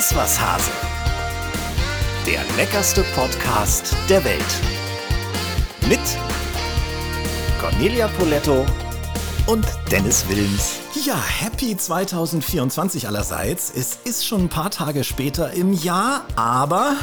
Iss was Hase. Der leckerste Podcast der Welt. Mit Cornelia Poletto und Dennis Wilms. Ja, happy 2024 allerseits. Es ist schon ein paar Tage später im Jahr, aber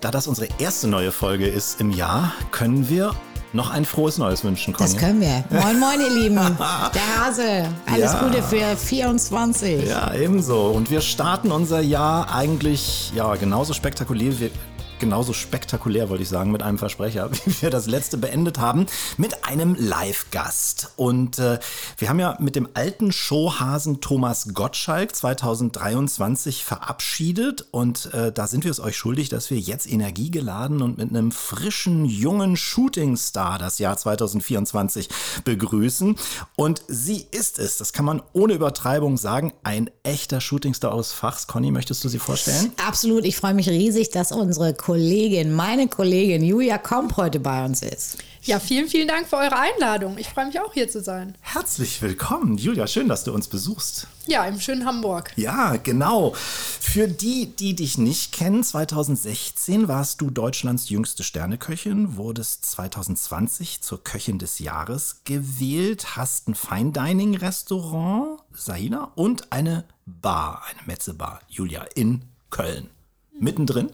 da das unsere erste neue Folge ist im Jahr, können wir noch ein frohes Neues wünschen, Conny. Das können wir. Moin, moin, ihr Lieben. Der Hase. Alles Ja. Gute für 24. Ja, ebenso. Und wir starten unser Jahr eigentlich ja genauso spektakulär wie genauso spektakulär, wollte ich sagen, mit einem Versprecher, wie wir das letzte beendet haben, mit einem Live-Gast. Und äh, wir haben ja mit dem alten Showhasen Thomas Gottschalk 2023 verabschiedet. Und äh, da sind wir es euch schuldig, dass wir jetzt energiegeladen und mit einem frischen, jungen Shootingstar das Jahr 2024 begrüßen. Und sie ist es, das kann man ohne Übertreibung sagen, ein echter Shootingstar aus Fachs. Conny, möchtest du sie vorstellen? Absolut. Ich freue mich riesig, dass unsere Kollegin, meine Kollegin Julia Komp heute bei uns ist. Ja, vielen, vielen Dank für eure Einladung. Ich freue mich auch hier zu sein. Herzlich willkommen, Julia. Schön, dass du uns besuchst. Ja, im schönen Hamburg. Ja, genau. Für die, die dich nicht kennen, 2016 warst du Deutschlands jüngste Sterneköchin, wurdest 2020 zur Köchin des Jahres gewählt, hast ein Fine Dining Restaurant, Sahina, und eine Bar, eine Metzebar, Julia, in Köln. Mittendrin?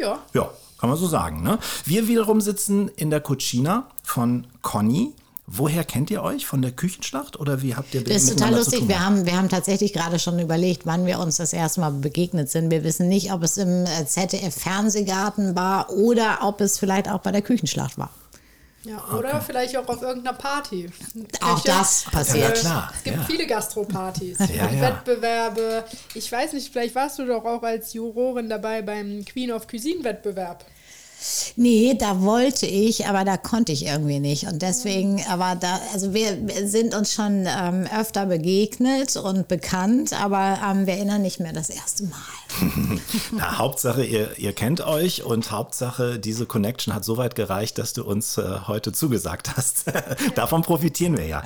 Ja, Ja, kann man so sagen. Ne? Wir wiederum sitzen in der Cucina von Conny. Woher kennt ihr euch? Von der Küchenschlacht oder wie habt ihr Das ist total lustig. Wir haben, wir haben tatsächlich gerade schon überlegt, wann wir uns das erste Mal begegnet sind. Wir wissen nicht, ob es im äh, ZDF Fernsehgarten war oder ob es vielleicht auch bei der Küchenschlacht war. Ja. oder vielleicht auch auf irgendeiner Party. Auch das passiert. Ja, klar, Es gibt ja. viele Gastropartys, Ja, ja. Wettbewerbe. Ich weiß nicht, vielleicht warst du doch auch als Jurorin dabei beim Queen of Cuisine Wettbewerb. Nee, da wollte ich, aber da konnte ich irgendwie nicht. Und deswegen, aber da, also wir, wir sind uns schon ähm, öfter begegnet und bekannt, aber ähm, wir erinnern nicht mehr das erste Mal. Na, Hauptsache, ihr, ihr kennt euch und Hauptsache, diese Connection hat so weit gereicht, dass du uns äh, heute zugesagt hast. Davon profitieren wir ja.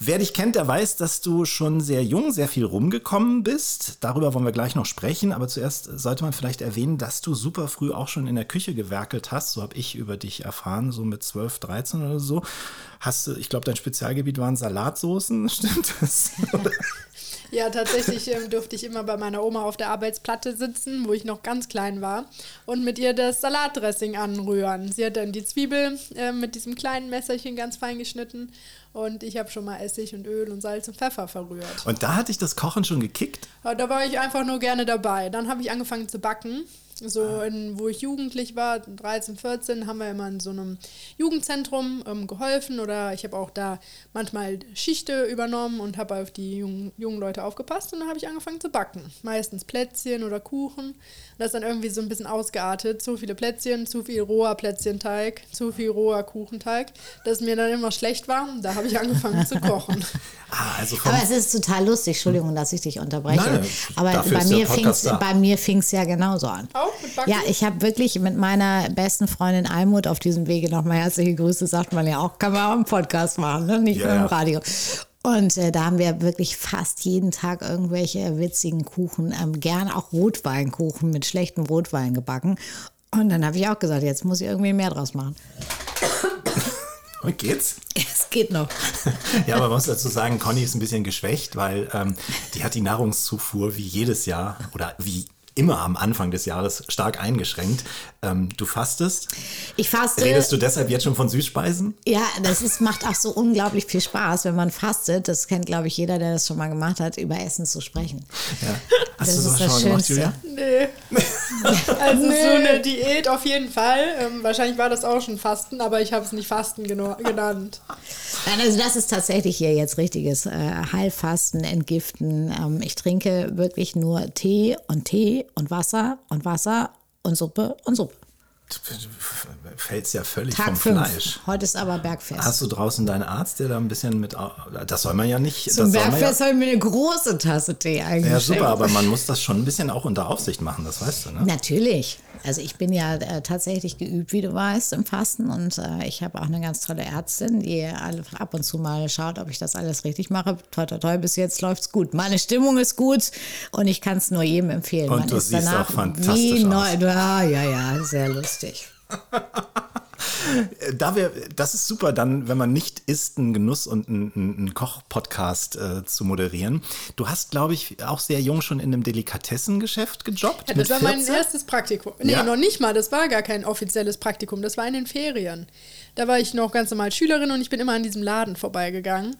Wer dich kennt, der weiß, dass du schon sehr jung, sehr viel rumgekommen bist. Darüber wollen wir gleich noch sprechen. Aber zuerst sollte man vielleicht erwähnen, dass du super früh auch schon in der Küche gewerkelt hast. So habe ich über dich erfahren, so mit 12, 13 oder so. Hast du, ich glaube, dein Spezialgebiet waren Salatsoßen, stimmt das? Ja, tatsächlich ähm, durfte ich immer bei meiner Oma auf der Arbeitsplatte sitzen, wo ich noch ganz klein war, und mit ihr das Salatdressing anrühren. Sie hat dann die Zwiebel äh, mit diesem kleinen Messerchen ganz fein geschnitten und ich habe schon mal Essig und Öl und Salz und Pfeffer verrührt. Und da hat dich das Kochen schon gekickt? Da war ich einfach nur gerne dabei. Dann habe ich angefangen zu backen. So, in, wo ich jugendlich war, 13, 14, haben wir immer in so einem Jugendzentrum ähm, geholfen oder ich habe auch da manchmal Schichte übernommen und habe auf die jungen, jungen Leute aufgepasst und dann habe ich angefangen zu backen. Meistens Plätzchen oder Kuchen. Das ist dann irgendwie so ein bisschen ausgeartet. Zu viele Plätzchen, zu viel roher Plätzchenteig, zu viel roher Kuchenteig, dass mir dann immer schlecht war. Da habe ich angefangen zu kochen. Ah, also Aber es ist total lustig, Entschuldigung, dass ich dich unterbreche. Nein, aber dafür bei mir, fing's, bei mir fing es ja genauso an. Auch mit Backen? Ja, ich habe wirklich mit meiner besten Freundin Almut auf diesem Wege nochmal herzliche Grüße, sagt man ja auch, kann man auch im Podcast machen, ne? nicht Ja, nur im. Radio. Und äh, da haben wir wirklich fast jeden Tag irgendwelche witzigen Kuchen, ähm, gern auch Rotweinkuchen mit schlechtem Rotwein gebacken. Und dann habe ich auch gesagt, jetzt muss ich irgendwie mehr draus machen. Und geht's? Es geht noch. Ja, aber man muss dazu sagen, Conny ist ein bisschen geschwächt, weil ähm, die hat die Nahrungszufuhr wie jedes Jahr oder wie immer am Anfang des Jahres stark eingeschränkt. Ähm, du fastest. Ich faste. Redest du deshalb jetzt schon von Süßspeisen? Ja, das ist, macht auch so unglaublich viel Spaß, wenn man fastet. Das kennt, glaube ich, jeder, der das schon mal gemacht hat, über Essen zu sprechen. Ja. Hast Das du ist sowas das schon mal gemacht, Schönste. Julia? Nee. Also so eine Diät auf jeden Fall. Ähm, wahrscheinlich war das auch schon Fasten, aber ich habe es nicht Fasten genannt. Also das ist tatsächlich hier jetzt richtiges äh, Heilfasten, Entgiften. Ähm, ich trinke wirklich nur Tee und Tee und Wasser und Wasser und Suppe und Suppe. Fällst ja völlig Tag vom fünf. Fleisch. Heute ist aber Bergfest. Hast du draußen deinen Arzt, der da ein bisschen mit. Das soll man ja nicht. Zum das soll Bergfest ja, habe ich mir eine große Tasse Tee eingeschenkt. ja, super, aber man muss das schon ein bisschen auch unter Aufsicht machen, das weißt du, ne? Natürlich. Also ich bin ja äh, tatsächlich geübt, wie du weißt, im Fasten und äh, ich habe auch eine ganz tolle Ärztin, die ab und zu mal schaut, ob ich das alles richtig mache. Toi, toi, toi, bis jetzt läuft's gut. Meine Stimmung ist gut und ich kann es nur jedem empfehlen. Und Man du ist siehst auch fantastisch wie aus. neu. Ja, ja, ja, sehr lustig. Da wir, das ist super, dann, wenn man nicht isst, einen Genuss und einen, einen Koch-Podcast äh, zu moderieren. Du hast, glaube ich, auch sehr jung schon in einem Delikatessengeschäft gejobbt. Ja, das war mein 14? erstes Praktikum. Nee, Ja. noch nicht mal. Das war gar kein offizielles Praktikum. Das war in den Ferien. Da war ich noch ganz normal Schülerin und ich bin immer an diesem Laden vorbeigegangen.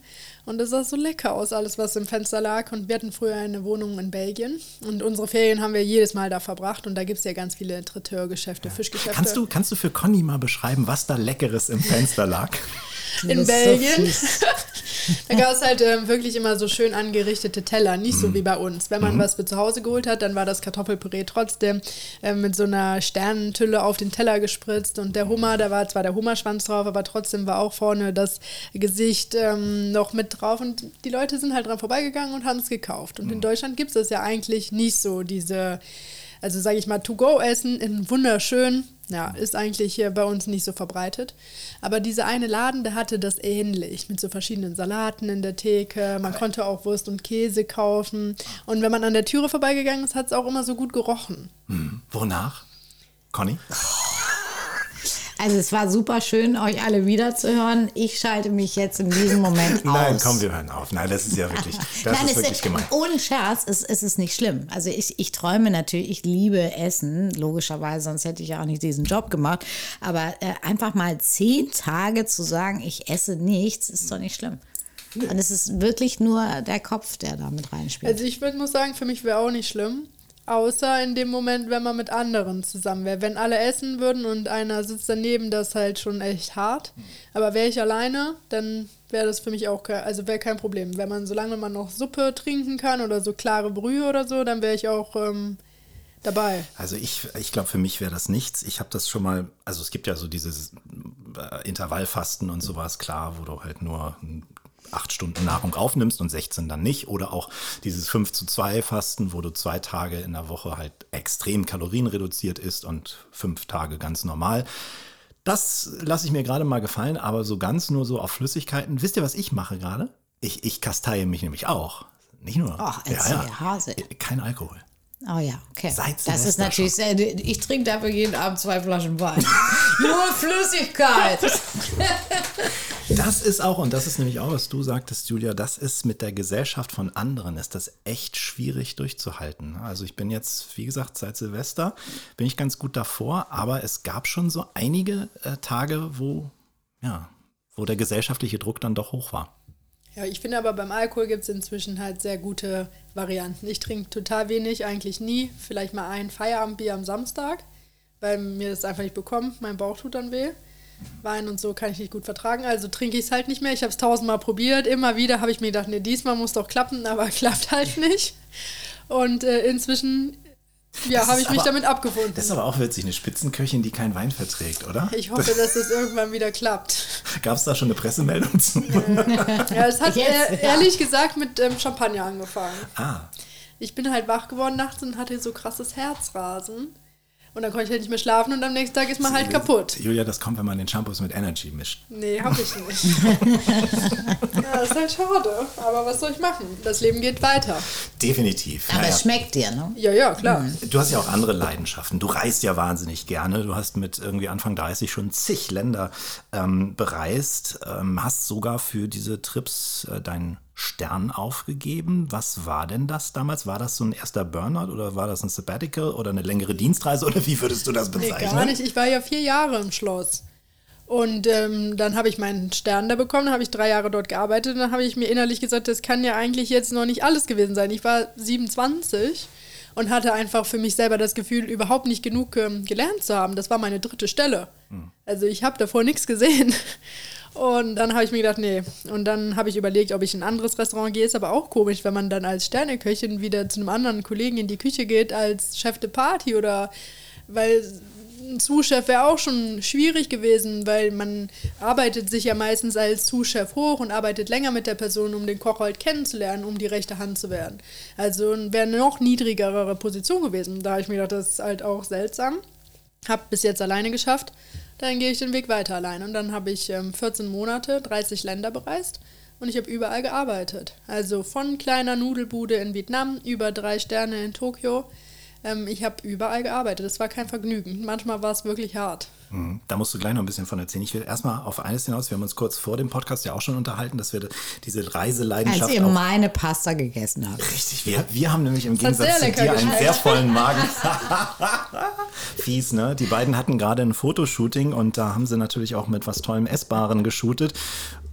Und das sah so lecker aus, alles, was im Fenster lag. Und wir hatten früher eine Wohnung in Belgien. Und unsere Ferien haben wir jedes Mal da verbracht. Und da gibt es ja ganz viele Traiteurgeschäfte, Fischgeschäfte. Kannst du, kannst du für Conny mal beschreiben, was da Leckeres im Fenster lag? In so Belgien. fies. da gab es halt ähm, wirklich immer so schön angerichtete Teller, nicht so wie bei uns. Wenn man was für zu Hause geholt hat, dann war das Kartoffelpüree trotzdem ähm, mit so einer Sternentülle auf den Teller gespritzt und der Hummer, da war zwar der Hummerschwanz drauf, aber trotzdem war auch vorne das Gesicht ähm, noch mit drauf und die Leute sind halt dran vorbeigegangen und haben es gekauft. Und in Deutschland gibt es das ja eigentlich nicht so, diese, also sage ich mal, To-Go-Essen in wunderschön. Ja, ist eigentlich hier bei uns nicht so verbreitet. Aber dieser eine Laden, der hatte das ähnlich, mit so verschiedenen Salaten in der Theke. Man konnte auch Wurst und Käse kaufen. Und wenn man an der Türe vorbeigegangen ist, hat es auch immer so gut gerochen. Hm. Wonach? Conny? Also es war super schön, euch alle wiederzuhören. Ich schalte mich jetzt in diesem Moment aus. Nein, komm, wir hören auf. Nein, das ist ja wirklich, das Nein, ist wirklich gemein. Ohne Scherz, es, es ist nicht schlimm. Also ich, ich träume natürlich, ich liebe Essen, logischerweise, sonst hätte ich ja auch nicht diesen Job gemacht. Aber äh, einfach mal zehn Tage zu sagen, ich esse nichts, ist doch nicht schlimm. Und es ist wirklich nur der Kopf, der da mit reinspielt. Also ich würd, muss sagen, für mich wäre auch nicht schlimm. Außer in dem Moment, wenn man mit anderen zusammen wäre. Wenn alle essen würden und einer sitzt daneben, das ist halt schon echt hart. Aber wäre ich alleine, dann wäre das für mich auch, ke- also wäre kein Problem. Wenn man, solange man noch Suppe trinken kann oder so klare Brühe oder so, dann wäre ich auch ähm, dabei. Also ich, ich glaube, für mich wäre das nichts. Ich habe das schon mal, also es gibt ja so dieses äh, Intervallfasten und sowas, klar, wo du halt nur hm, acht Stunden Nahrung aufnimmst und 16 dann nicht. Oder auch dieses 5 zu 2 Fasten, wo du zwei Tage in der Woche halt extrem kalorienreduziert isst und fünf Tage ganz normal. Das lasse ich mir gerade mal gefallen, aber so ganz nur so auf Flüssigkeiten. Wisst ihr, was ich mache gerade? Ich, ich kasteie mich nämlich auch. Nicht nur. Ach, erzähl, Hase. Kein Alkohol. Oh ja, okay. Seit das ist natürlich sehr, ich trinke dafür jeden Abend zwei Flaschen Wein. Nur Flüssigkeit. Das ist auch, und das ist nämlich auch, was du sagtest, Julia, das ist mit der Gesellschaft von anderen, ist das echt schwierig durchzuhalten. Also ich bin jetzt, wie gesagt, seit Silvester bin ich ganz gut davor, aber es gab schon so einige äh, Tage, wo, ja, wo der gesellschaftliche Druck dann doch hoch war. Ja, ich finde aber beim Alkohol gibt es inzwischen halt sehr gute Varianten. Ich trinke total wenig, eigentlich nie. Vielleicht mal ein Feierabendbier am Samstag, weil mir das einfach nicht bekommt. Mein Bauch tut dann weh. Wein und so kann ich nicht gut vertragen, also trinke ich es halt nicht mehr. Ich habe es tausendmal probiert. Immer wieder habe ich mir gedacht, nee, diesmal muss doch klappen, aber klappt halt nicht. Und äh, inzwischen ja, habe ich mich aber- damit abgefunden. Das ist aber auch witzig, eine Spitzenköchin, die keinen Wein verträgt, oder? ich hoffe, dass das irgendwann wieder klappt. Gab es da schon eine Pressemeldung zu? Ja, es hat äh, ja. ehrlich gesagt mit ähm, Champagner angefangen. ah, Ich bin halt wach geworden nachts und hatte so krasses Herzrasen. Und dann konnte ich halt nicht mehr schlafen und am nächsten Tag ist man halt kaputt. Julia, das kommt, wenn man den Shampoos mit Energy mischt. Nee, hab ich nicht. ja, ist halt schade. Aber was soll ich machen? Das Leben geht weiter. Definitiv. Aber Naja. es schmeckt dir, ne? Ja, ja, klar. Du hast ja auch andere Leidenschaften. Du reist ja wahnsinnig gerne. Du hast mit irgendwie Anfang 30 schon zig Länder ähm, bereist, ähm, hast sogar für diese Trips äh, deinen Stern aufgegeben. Was war denn das damals? War das so ein erster Burnout oder war das ein Sabbatical oder eine längere Dienstreise oder wie würdest du das Nee, bezeichnen? gar nicht. Ich war ja vier Jahre im Schloss. Und ähm, dann habe ich meinen Stern da bekommen, dann habe ich drei Jahre dort gearbeitet und dann habe ich mir innerlich gesagt, das kann ja eigentlich jetzt noch nicht alles gewesen sein. Ich war 27 und hatte einfach für mich selber das Gefühl, überhaupt nicht genug ähm, gelernt zu haben. Das war meine dritte Stelle. Also ich habe davor nichts gesehen. Und dann habe ich mir gedacht, nee. Und dann habe ich überlegt, ob ich in ein anderes Restaurant gehe. Ist aber auch komisch, wenn man dann als Sterneköchin wieder zu einem anderen Kollegen in die Küche geht als Chef de Party oder weil ein Sous-Chef wäre auch schon schwierig gewesen, weil man arbeitet sich ja meistens als Sous-Chef hoch und arbeitet länger mit der Person, um den Koch halt kennenzulernen, um die rechte Hand zu werden. Also wäre eine noch niedrigere Position gewesen. Da ich mir gedacht, das ist halt auch seltsam. Hab bis jetzt alleine geschafft. Dann gehe ich den Weg weiter allein. Und dann habe ich ähm, 14 Monate, 30 Länder bereist und ich habe überall gearbeitet. Also von kleiner Nudelbude in Vietnam über drei Sterne in Tokio ähm, ich habe überall gearbeitet. Es war kein Vergnügen. Manchmal war es wirklich hart. Mhm. Da musst du gleich noch ein bisschen von erzählen. Ich will erstmal auf eines hinaus. Wir haben uns kurz vor dem Podcast ja auch schon unterhalten, dass wir diese Reiseleidenschaft. Als ihr meine Pasta gegessen habt. Richtig, wir, wir haben nämlich im Gegensatz zu dir einen sehr vollen Magen. Fies, ne? Die beiden hatten gerade ein Fotoshooting und da haben sie natürlich auch mit was Tollem Essbaren geshootet.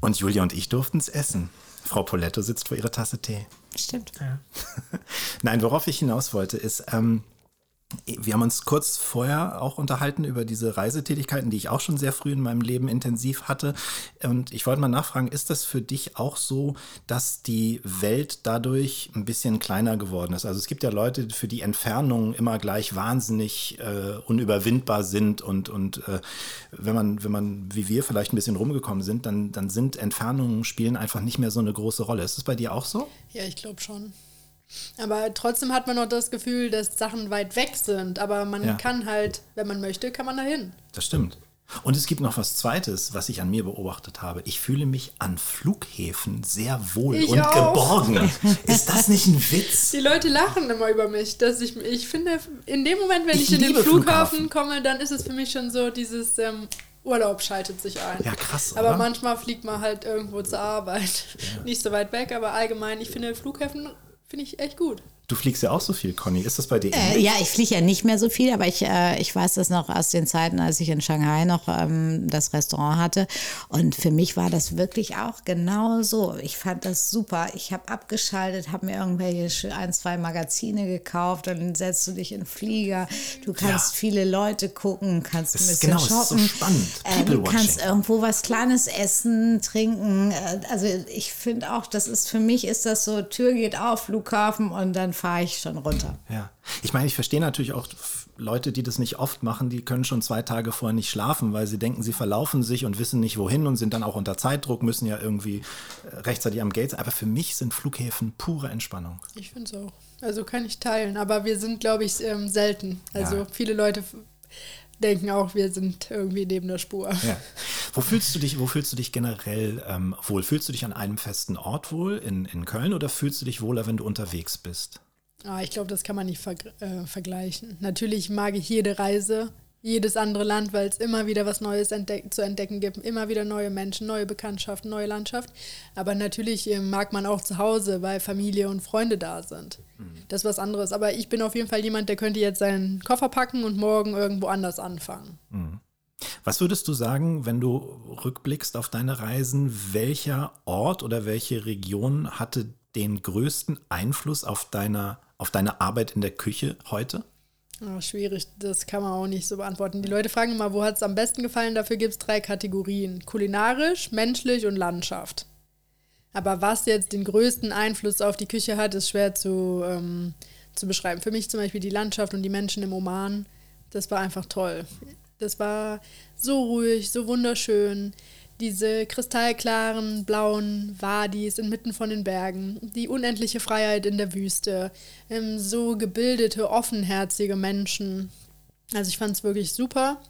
Und Julia und ich durften es essen. Frau Poletto sitzt vor ihrer Tasse Tee. Stimmt. Ja. Nein, worauf ich hinaus wollte, ist, ähm, wir haben uns kurz vorher auch unterhalten über diese Reisetätigkeiten, die ich auch schon sehr früh in meinem Leben intensiv hatte. Und ich wollte mal nachfragen, ist das für dich auch so, dass die Welt dadurch ein bisschen kleiner geworden ist? Also es gibt ja Leute, für die Entfernungen immer gleich wahnsinnig äh, unüberwindbar sind. Und, und äh, wenn man, wenn man, wie wir vielleicht ein bisschen rumgekommen sind, dann, dann sind Entfernungen spielen einfach nicht mehr so eine große Rolle. Ist das bei dir auch so? Ja, ich glaube schon. Aber trotzdem hat man noch das Gefühl, dass Sachen weit weg sind. Aber man ja. kann halt, wenn man möchte, kann man dahin. Das stimmt. Und es gibt noch was Zweites, was ich an mir beobachtet habe. Ich fühle mich an Flughäfen sehr wohl ich und auch. geborgen. Ist das nicht ein Witz? Die Leute lachen immer über mich. Dass ich, ich finde, in dem Moment, wenn ich, ich in den Flughafen, Flughafen, komme, dann ist es für mich schon so dieses ähm, Urlaub schaltet sich ein. Ja, krass. Oder? Aber manchmal fliegt man halt irgendwo zur Arbeit. Ja. Nicht so weit weg, aber allgemein, ich finde Flughäfen Finde ich echt gut. Du fliegst ja auch so viel, Conny. Ist das bei dir? Äh, ja, ich fliege ja nicht mehr so viel, aber ich, äh, ich weiß das noch aus den Zeiten, als ich in Shanghai noch ähm, das Restaurant hatte. Und für mich war das wirklich auch genau so. Ich fand das super. Ich habe abgeschaltet, habe mir irgendwelche ein, zwei Magazine gekauft. Dann setzt du dich in den Flieger. Du kannst ja. viele Leute gucken, kannst das ein bisschen genau, shoppen. Ist so spannend. Äh, du kannst irgendwo was Kleines essen, trinken. Äh, also ich finde auch, das ist für mich ist das so, Tür geht auf, Flughafen und dann fahre ich schon runter. Ja, ich meine, ich verstehe natürlich auch Leute, die das nicht oft machen, die können schon zwei Tage vorher nicht schlafen, weil sie denken, sie verlaufen sich und wissen nicht wohin und sind dann auch unter Zeitdruck, müssen ja irgendwie äh, rechtzeitig am Gate sein. Aber für mich sind Flughäfen pure Entspannung. Ich finde es auch. Also kann ich teilen, aber wir sind, glaube ich, ähm, selten. Also ja. viele Leute denken auch, wir sind irgendwie neben der Spur. Ja. Wo fühlst du dich, wo fühlst du dich generell ähm, wohl? Fühlst du dich an einem festen Ort wohl in, in Köln oder fühlst du dich wohler, wenn du unterwegs bist? Ah, ich glaube, das kann man nicht ver äh, vergleichen. Natürlich mag ich jede Reise, jedes andere Land, weil es immer wieder was Neues entdeck zu entdecken gibt, immer wieder neue Menschen, neue Bekanntschaften, neue Landschaft. Aber natürlich äh, mag man auch zu Hause, weil Familie und Freunde da sind. Mhm. Das ist was anderes. Aber ich bin auf jeden Fall jemand, der könnte jetzt seinen Koffer packen und morgen irgendwo anders anfangen. Mhm. Was würdest du sagen, wenn du rückblickst auf deine Reisen, welcher Ort oder welche Region hatte den größten Einfluss auf deine, auf deine Arbeit in der Küche heute? Oh, schwierig, das kann man auch nicht so beantworten. Die Leute fragen immer, wo hat es am besten gefallen? Dafür gibt es drei Kategorien. Kulinarisch, menschlich und Landschaft. Aber was jetzt den größten Einfluss auf die Küche hat, ist schwer zu, ähm, zu beschreiben. Für mich zum Beispiel die Landschaft und die Menschen im Oman, das war einfach toll. Das war so ruhig, so wunderschön. Diese kristallklaren blauen Wadis inmitten von den Bergen, die unendliche Freiheit in der Wüste, ähm, so gebildete, offenherzige Menschen. Also ich fand es wirklich super.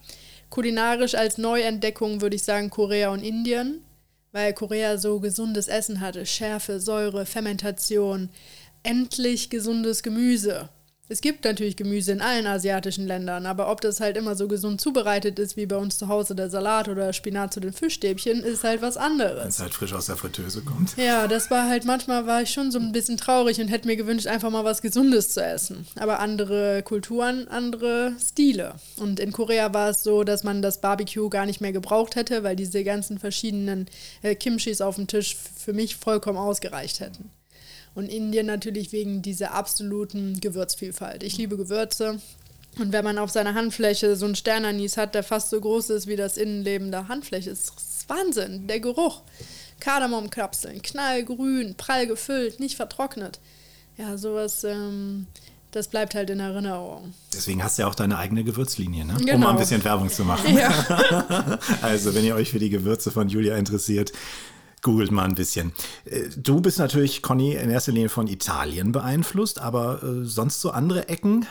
Kulinarisch als Neuentdeckung würde ich sagen Korea und Indien, weil Korea so gesundes Essen hatte, Schärfe, Säure, Fermentation, endlich gesundes Gemüse. Es gibt natürlich Gemüse in allen asiatischen Ländern, aber ob das halt immer so gesund zubereitet ist wie bei uns zu Hause der Salat oder Spinat zu den Fischstäbchen, ist halt was anderes. Wenn es halt frisch aus der Fritteuse kommt. Ja, das war halt manchmal war ich schon so ein bisschen traurig und hätte mir gewünscht, einfach mal was Gesundes zu essen. Aber andere Kulturen, andere Stile. Und in Korea war es so, dass man das Barbecue gar nicht mehr gebraucht hätte, weil diese ganzen verschiedenen äh, Kimchis auf dem Tisch für mich vollkommen ausgereicht hätten. Und Indien natürlich wegen dieser absoluten Gewürzvielfalt. Ich liebe Gewürze. Und wenn man auf seiner Handfläche so einen Sternanis hat, der fast so groß ist wie das Innenleben der Handfläche, ist Wahnsinn. Der Geruch. Kardamomkapseln, knallgrün, prall gefüllt, nicht vertrocknet. Ja, sowas, ähm, das bleibt halt in Erinnerung. Deswegen hast du ja auch deine eigene Gewürzlinie, ne? um Genau. mal ein bisschen Werbung zu machen. Ja. Also, wenn ihr euch für die Gewürze von Julia interessiert, googelt mal ein bisschen. Äh, Du bist natürlich, Conny, in erster Linie von Italien beeinflusst, aber äh, sonst so andere Ecken,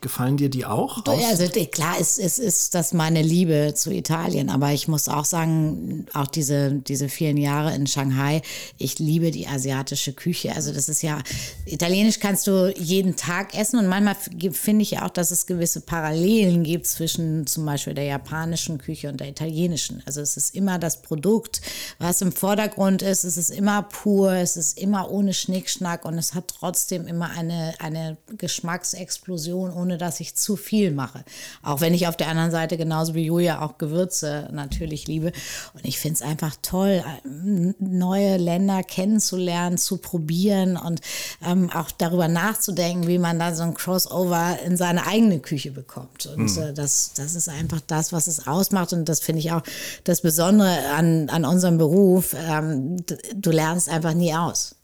gefallen dir die auch? Du, Also klar, es, es ist das meine Liebe zu Italien, aber ich muss auch sagen, auch diese, diese vielen Jahre in Shanghai, ich liebe die asiatische Küche. Also das ist ja, italienisch kannst du jeden Tag essen und manchmal finde ich ja auch, dass es gewisse Parallelen gibt zwischen zum Beispiel der japanischen Küche und der italienischen. Also es ist immer das Produkt, was im Vordergrund ist, es ist immer pur, es ist immer ohne Schnickschnack und es hat trotzdem immer eine, eine Geschmacksexplosion, ohne dass ich zu viel mache. Auch wenn ich auf der anderen Seite genauso wie Julia auch Gewürze natürlich liebe. Und ich finde es einfach toll, ähm, neue Länder kennenzulernen, zu probieren und ähm, auch darüber nachzudenken, wie man da so ein Crossover in seine eigene Küche bekommt. Und äh, das, das ist einfach das, was es ausmacht. Und das finde ich auch das Besondere an, an unserem Beruf. Ähm, du lernst einfach nie aus.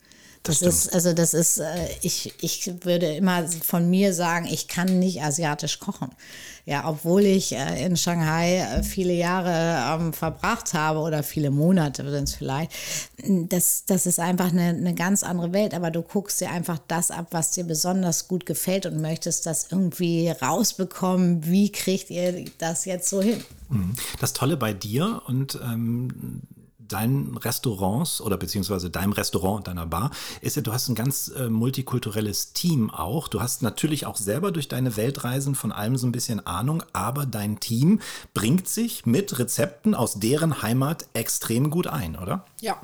Das, ist, also das ist, äh, ich, ich würde immer von mir sagen, ich kann nicht asiatisch kochen. Ja, obwohl ich äh, in Shanghai äh, viele Jahre ähm, verbracht habe oder viele Monate sind es vielleicht. Das, das ist einfach eine, eine ganz andere Welt, aber du guckst dir einfach das ab, was dir besonders gut gefällt und möchtest das irgendwie rausbekommen. Wie kriegt ihr das jetzt so hin? Das Tolle bei dir und ähm, deinen Restaurants oder beziehungsweise deinem Restaurant und deiner Bar ist ja, du hast ein ganz äh, multikulturelles Team auch. Du hast natürlich auch selber durch deine Weltreisen von allem so ein bisschen Ahnung, aber dein Team bringt sich mit Rezepten aus deren Heimat extrem gut ein, oder? Ja.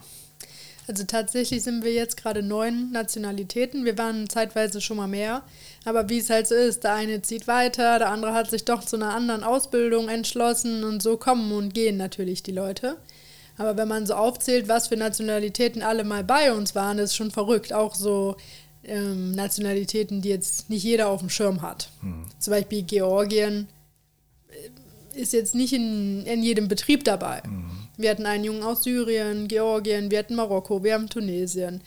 Also tatsächlich sind wir jetzt gerade neun Nationalitäten. Wir waren zeitweise schon mal mehr. Aber wie es halt so ist, der eine zieht weiter, der andere hat sich doch zu einer anderen Ausbildung entschlossen und so kommen und gehen natürlich die Leute. Aber wenn man so aufzählt, was für Nationalitäten alle mal bei uns waren, ist schon verrückt. Auch so ähm, Nationalitäten, die jetzt nicht jeder auf dem Schirm hat. Zum Beispiel Georgien äh, ist jetzt nicht in, in jedem Betrieb dabei. Wir hatten einen Jungen aus Syrien, Georgien, wir hatten Marokko, wir haben Tunesien,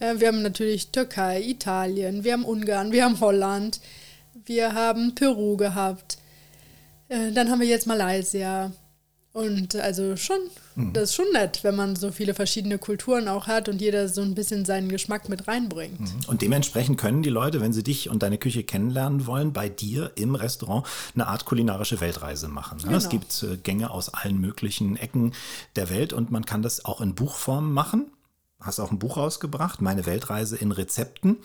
äh, wir haben natürlich Türkei, Italien, wir haben Ungarn, wir haben Holland, wir haben Peru gehabt, äh, dann haben wir jetzt Malaysia. Und also schon, das ist schon nett, wenn man so viele verschiedene Kulturen auch hat und jeder so ein bisschen seinen Geschmack mit reinbringt. Und dementsprechend können die Leute, wenn sie dich und deine Küche kennenlernen wollen, bei dir im Restaurant eine Art kulinarische Weltreise machen. ne? Es Genau. gibt äh, Gänge aus allen möglichen Ecken der Welt und man kann das auch in Buchform machen. Hast auch ein Buch rausgebracht, Meine Weltreise in Rezepten.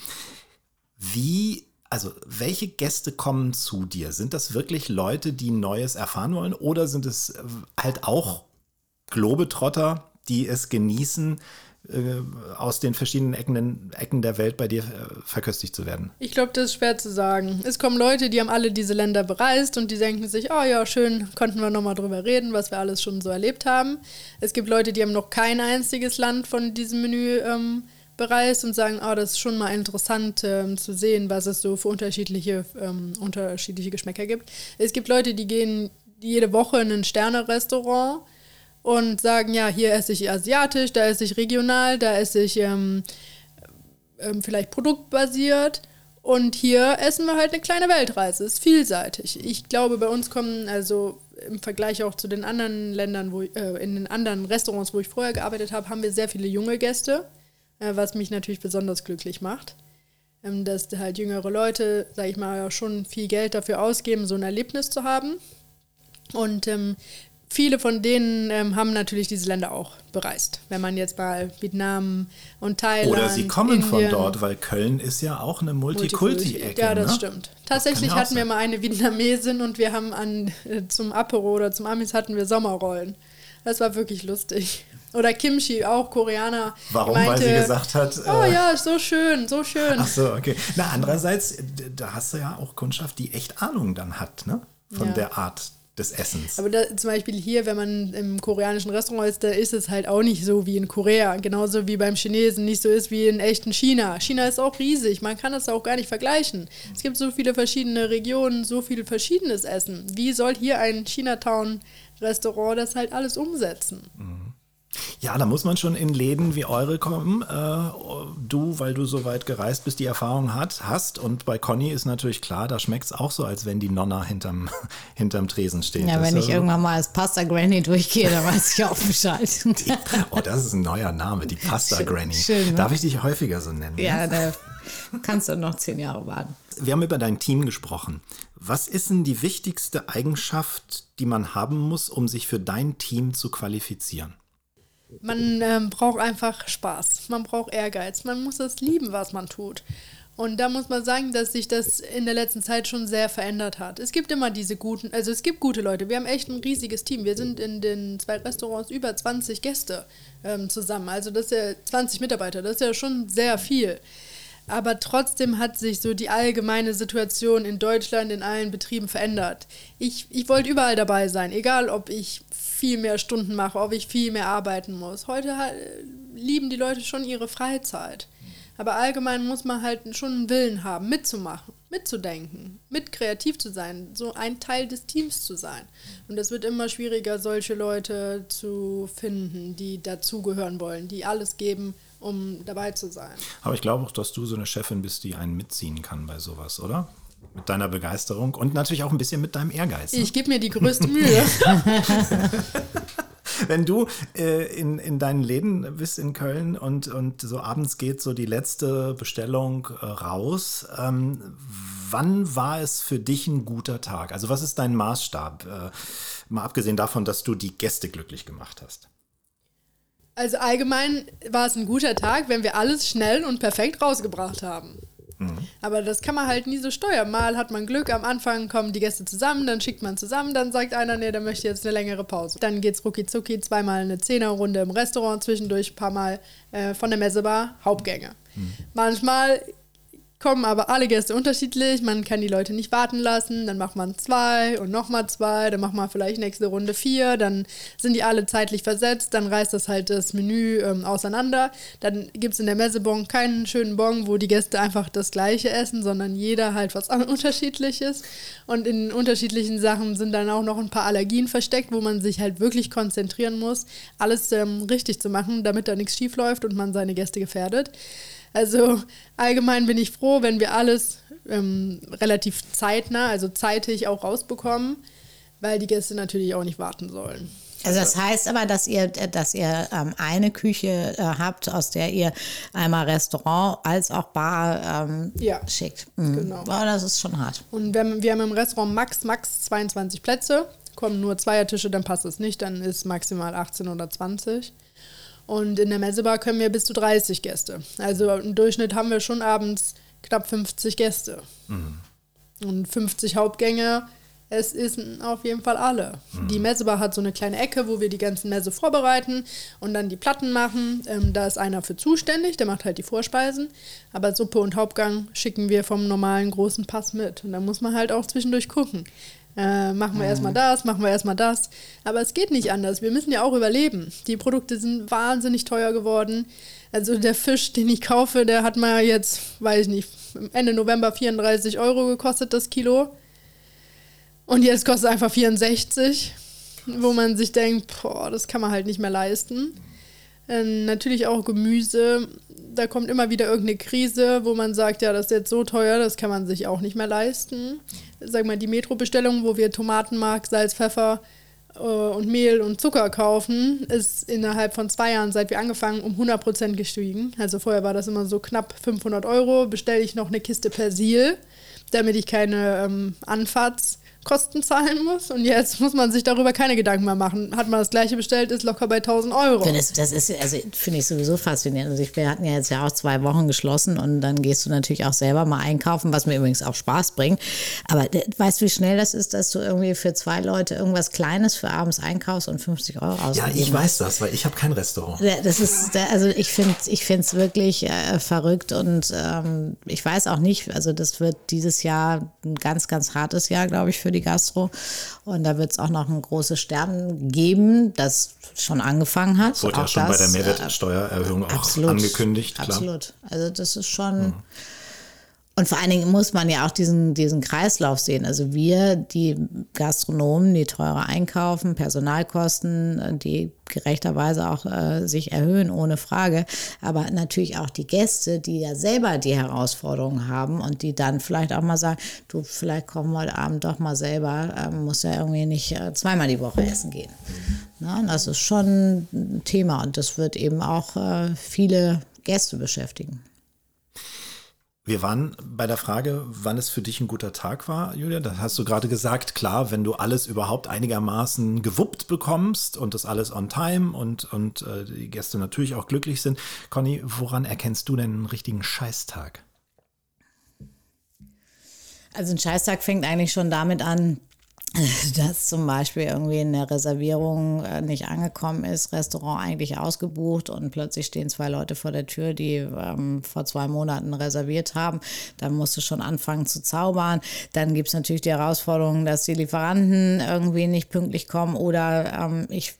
Wie, also welche Gäste kommen zu dir? Sind das wirklich Leute, die Neues erfahren wollen oder sind es äh, halt auch Globetrotter, die es genießen, äh, aus den verschiedenen Ecken, Ecken der Welt bei dir äh, verköstigt zu werden? Ich glaube, das ist schwer zu sagen. Es kommen Leute, die haben alle diese Länder bereist und die denken sich, oh ja, schön, konnten wir nochmal drüber reden, was wir alles schon so erlebt haben. Es gibt Leute, die haben noch kein einziges Land von diesem Menü ähm, bereist und sagen, oh, das ist schon mal interessant ähm, zu sehen, was es so für unterschiedliche, ähm, unterschiedliche Geschmäcker gibt. Es gibt Leute, die gehen jede Woche in ein Sterne-Restaurant und sagen, ja, hier esse ich asiatisch, da esse ich regional, da esse ich ähm, ähm, vielleicht produktbasiert. Und hier essen wir halt eine kleine Weltreise. Ist vielseitig. Ich glaube, bei uns kommen also im Vergleich auch zu den anderen Ländern, wo äh, in den anderen Restaurants, wo ich vorher gearbeitet habe, haben wir sehr viele junge Gäste, was mich natürlich besonders glücklich macht. Ähm, dass halt jüngere Leute, sag ich mal, schon viel Geld dafür ausgeben, so ein Erlebnis zu haben. Und ähm, viele von denen ähm, haben natürlich diese Länder auch bereist. Wenn man jetzt mal Vietnam und Thailand. Oder sie kommen von Indien, dort, weil Köln ist ja auch eine Multikulti-Ecke. Ja, das ne? stimmt. Tatsächlich auch hatten wir mal eine Vietnamesin und wir haben an äh, zum Apero oder zum Amis hatten wir Sommerrollen. Das war wirklich lustig. Oder Kimchi, auch Koreaner. Warum? Weil sie gesagt hat, Oh äh, ja, so schön, so schön. Ach so, okay. Na, andererseits, d- da hast du ja auch Kundschaft, die echt Ahnung dann hat, ne? Von Ja. der Art des Essens. Aber da, zum Beispiel hier, wenn man im koreanischen Restaurant ist, da ist es halt auch nicht so wie in Korea. Genauso wie beim Chinesen nicht so ist wie in echten China. China ist auch riesig, man kann das auch gar nicht vergleichen. Es gibt so viele verschiedene Regionen, so viel verschiedenes Essen. Wie soll hier ein Chinatown-Restaurant das halt alles umsetzen? Ja, da muss man schon in Läden wie eure kommen. Äh, du, weil du so weit gereist bist, die Erfahrung hat, hast. Und bei Conny ist natürlich klar, da schmeckt es auch so, als wenn die Nonna hinterm, hinterm Tresen steht. Ja, Das wenn ich also- irgendwann mal als Pasta Granny durchgehe, dann weiß ich auch Bescheid. Die, oh, das ist ein neuer Name, die Pasta Schön- Granny. schön, ne? Darf ich dich häufiger so nennen? ja, da kannst du noch zehn Jahre warten. Wir haben über dein Team gesprochen. Was ist denn die wichtigste Eigenschaft, die man haben muss, um sich für dein Team zu qualifizieren? Man ähm, braucht einfach Spaß, man braucht Ehrgeiz, man muss es lieben, was man tut. Und da muss man sagen, dass sich das in der letzten Zeit schon sehr verändert hat. Es gibt immer diese guten, also es gibt gute Leute. Wir haben echt ein riesiges Team. Wir sind in den zwei Restaurants über 20 Gäste ähm, zusammen. Also das ist ja 20 Mitarbeiter, das ist ja schon sehr viel. Aber trotzdem hat sich so die allgemeine Situation in Deutschland in allen Betrieben verändert. Ich, ich wollte überall dabei sein, egal ob ich viel mehr Stunden mache, ob ich viel mehr arbeiten muss. Heute halt, lieben die Leute schon ihre Freizeit. Aber allgemein muss man halt schon einen Willen haben, mitzumachen, mitzudenken, mit kreativ zu sein, so ein Teil des Teams zu sein. Und es wird immer schwieriger, solche Leute zu finden, die dazugehören wollen, die alles geben, um dabei zu sein. Aber ich glaube auch, dass du so eine Chefin bist, die einen mitziehen kann bei sowas, oder? Mit deiner Begeisterung und natürlich auch ein bisschen mit deinem Ehrgeiz. ne? Ich gebe mir die größte Mühe. Wenn du äh, in, in deinen Läden bist in Köln und, und so abends geht so die letzte Bestellung äh, raus, ähm, wann war es für dich ein guter Tag? Also was ist dein Maßstab? Äh, mal abgesehen davon, dass du die Gäste glücklich gemacht hast. Also allgemein war es ein guter Tag, wenn wir alles schnell und perfekt rausgebracht haben. Aber das kann man halt nie so steuern. Mal hat man Glück, am Anfang kommen die Gäste zusammen, dann schickt man zusammen, dann sagt einer, nee, der möchte jetzt eine längere Pause. Dann geht's rucki zucki, zweimal eine Zehnerrunde im Restaurant, zwischendurch ein paar Mal äh, von der Messebar Hauptgänge. Manchmal kommen aber alle Gäste unterschiedlich, man kann die Leute nicht warten lassen, dann macht man zwei und nochmal zwei, dann macht man vielleicht nächste Runde vier, dann sind die alle zeitlich versetzt, dann reißt das halt das Menü ähm, auseinander. Dann gibt es in der Messebon keinen schönen Bon, wo die Gäste einfach das gleiche essen, sondern jeder halt was unterschiedliches. Und in unterschiedlichen Sachen sind dann auch noch ein paar Allergien versteckt, wo man sich halt wirklich konzentrieren muss, alles ähm, richtig zu machen, damit da nichts schief läuft und man seine Gäste gefährdet. Also allgemein bin ich froh, wenn wir alles ähm, relativ zeitnah, also zeitig auch rausbekommen, weil die Gäste natürlich auch nicht warten sollen. Also das heißt aber, dass ihr, dass ihr ähm, eine Küche äh, habt, aus der ihr einmal Restaurant als auch Bar ähm, Ja, schickt. Mhm. genau. Boah, das ist schon hart. Und wir haben, wir haben im Restaurant max, max 22 Plätze, kommen nur Zweiertische, dann passt es nicht, dann ist maximal 18 oder 20. Und in der Messebar können wir bis zu 30 Gäste. Also im Durchschnitt haben wir schon abends knapp 50 Gäste. Und 50 Hauptgänge, es ist auf jeden Fall alle. Die Messebar hat so eine kleine Ecke, wo wir die ganzen Messe vorbereiten und dann die Platten machen. Ähm, da ist einer für zuständig, der macht halt die Vorspeisen. Aber Suppe und Hauptgang schicken wir vom normalen großen Pass mit. Und da muss man halt auch zwischendurch gucken. Äh, machen wir erstmal das, machen wir erstmal das. Aber es geht nicht anders. Wir müssen ja auch überleben. Die Produkte sind wahnsinnig teuer geworden. Also der Fisch, den ich kaufe, der hat mal jetzt, weiß ich nicht, Ende November 34 Euro gekostet, das Kilo. Und jetzt kostet es einfach 64, wo man sich denkt, boah, das kann man halt nicht mehr leisten. Ähm, natürlich auch Gemüse. Da kommt immer wieder irgendeine Krise, wo man sagt, ja, das ist jetzt so teuer, das kann man sich auch nicht mehr leisten. Sag mal, die Metro-Bestellung, wo wir Tomatenmark, Salz, Pfeffer äh, und Mehl und Zucker kaufen, ist innerhalb von zwei Jahren, seit wir angefangen, um 100% gestiegen. Also vorher war das immer so knapp 500 Euro. Bestelle ich noch eine Kiste Persil, damit ich keine ähm, Anfahrtskosten zahlen muss. Und jetzt muss man sich darüber keine Gedanken mehr machen. Hat man das gleiche bestellt, ist locker bei 1000 Euro. Das, das ist, also finde ich sowieso faszinierend. Also ich, wir hatten ja jetzt ja auch zwei Wochen geschlossen und dann gehst du natürlich auch selber mal einkaufen, was mir übrigens auch Spaß bringt. Aber äh, weißt du, wie schnell das ist, dass du irgendwie für zwei Leute irgendwas Kleines für abends einkaufst und 50 Euro Ja, ausgibst? ich weiß das, weil ich habe kein Restaurant. Ja, Das ist, also ich finde ich finde es wirklich äh, verrückt und ähm, ich weiß auch nicht, also das wird dieses Jahr ein ganz, ganz hartes Jahr, glaube ich, für die Gastro. Und da wird es auch noch ein großes Sterben geben, das schon angefangen hat. Wurde ja Auch schon bei der das, äh, Mehrwertsteuererhöhung auch absolut, angekündigt, klar. Absolut. Also das ist schon. Und vor allen Dingen muss man ja auch diesen, diesen Kreislauf sehen. Also wir, die Gastronomen, die teurer einkaufen, Personalkosten, die gerechterweise auch äh, sich erhöhen, ohne Frage. Aber natürlich auch die Gäste, die ja selber die Herausforderungen haben und die dann vielleicht auch mal sagen, du, vielleicht kommen wir heute Abend doch mal selber, äh, muss ja irgendwie nicht äh, zweimal die Woche essen gehen. Na, das ist schon ein Thema und das wird eben auch äh, viele Gäste beschäftigen. Wir waren bei der Frage, wann es für dich ein guter Tag war, Julia. Da hast du gerade gesagt, klar, wenn du alles überhaupt einigermaßen gewuppt bekommst und das alles on time und, und äh, die Gäste natürlich auch glücklich sind. Conny, woran erkennst du denn einen richtigen Scheißtag? Also ein Scheißtag fängt eigentlich schon damit an, dass zum Beispiel irgendwie eine Reservierung äh, nicht angekommen ist, Restaurant eigentlich ausgebucht und plötzlich stehen zwei Leute vor der Tür, die ähm, vor zwei Monaten reserviert haben. Dann musst du schon anfangen zu zaubern. Dann gibt es natürlich die Herausforderung, dass die Lieferanten irgendwie nicht pünktlich kommen oder ähm, ich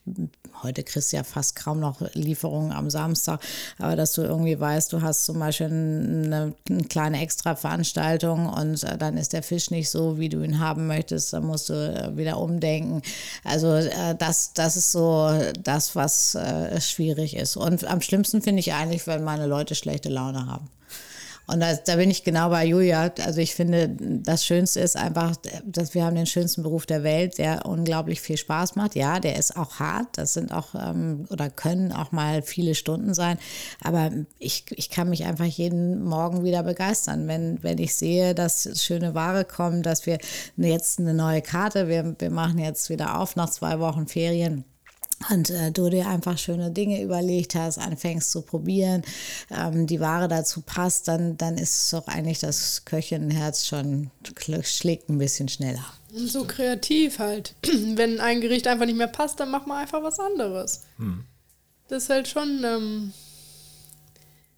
heute kriegst du ja fast kaum noch Lieferungen am Samstag, aber dass du irgendwie weißt, du hast zum Beispiel eine, eine kleine Extra-Veranstaltung und äh, dann ist der Fisch nicht so, wie du ihn haben möchtest, dann musst du äh, wieder umdenken. Also äh, das, das ist so das, was schwierig ist. Und am schlimmsten finde ich eigentlich, wenn meine Leute schlechte Laune haben. Und da, da bin ich genau bei Julia. Also ich finde, das Schönste ist einfach, dass wir haben den schönsten Beruf der Welt, der unglaublich viel Spaß macht. Ja, der ist auch hart. Das sind auch ähm, oder können auch mal viele Stunden sein. Aber ich, ich kann mich einfach jeden Morgen wieder begeistern, wenn, wenn ich sehe, dass schöne Ware kommt, dass wir jetzt eine neue Karte, wir, wir machen jetzt wieder auf nach zwei Wochen Ferien und äh, du dir einfach schöne Dinge überlegt hast, anfängst zu probieren, ähm, die Ware dazu passt, dann, dann ist es doch eigentlich das Köchenherz schon schlägt ein bisschen schneller. Und so kreativ halt. Wenn ein Gericht einfach nicht mehr passt, dann mach mal einfach was anderes. Hm. Das ist halt schon ähm,